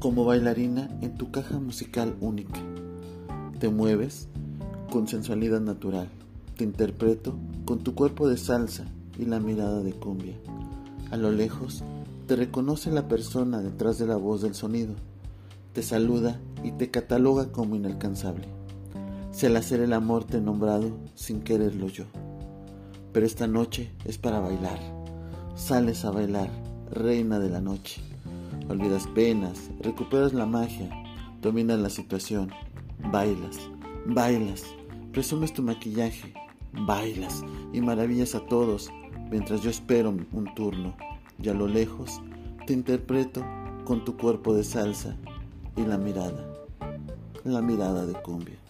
como bailarina en tu caja musical única. Te mueves con sensualidad natural. Te interpreto con tu cuerpo de salsa y la mirada de cumbia. A lo lejos te reconoce la persona detrás de la voz del sonido. Te saluda y te cataloga como inalcanzable. Si al hacer el amor te he nombrado sin quererlo yo. Pero esta noche es para bailar. Sales a bailar, reina de la noche. Olvidas penas, recuperas la magia, dominas la situación, bailas, bailas, presumes tu maquillaje, bailas y maravillas a todos mientras yo espero un turno y a lo lejos te interpreto con tu cuerpo de salsa y la mirada, la mirada de cumbia.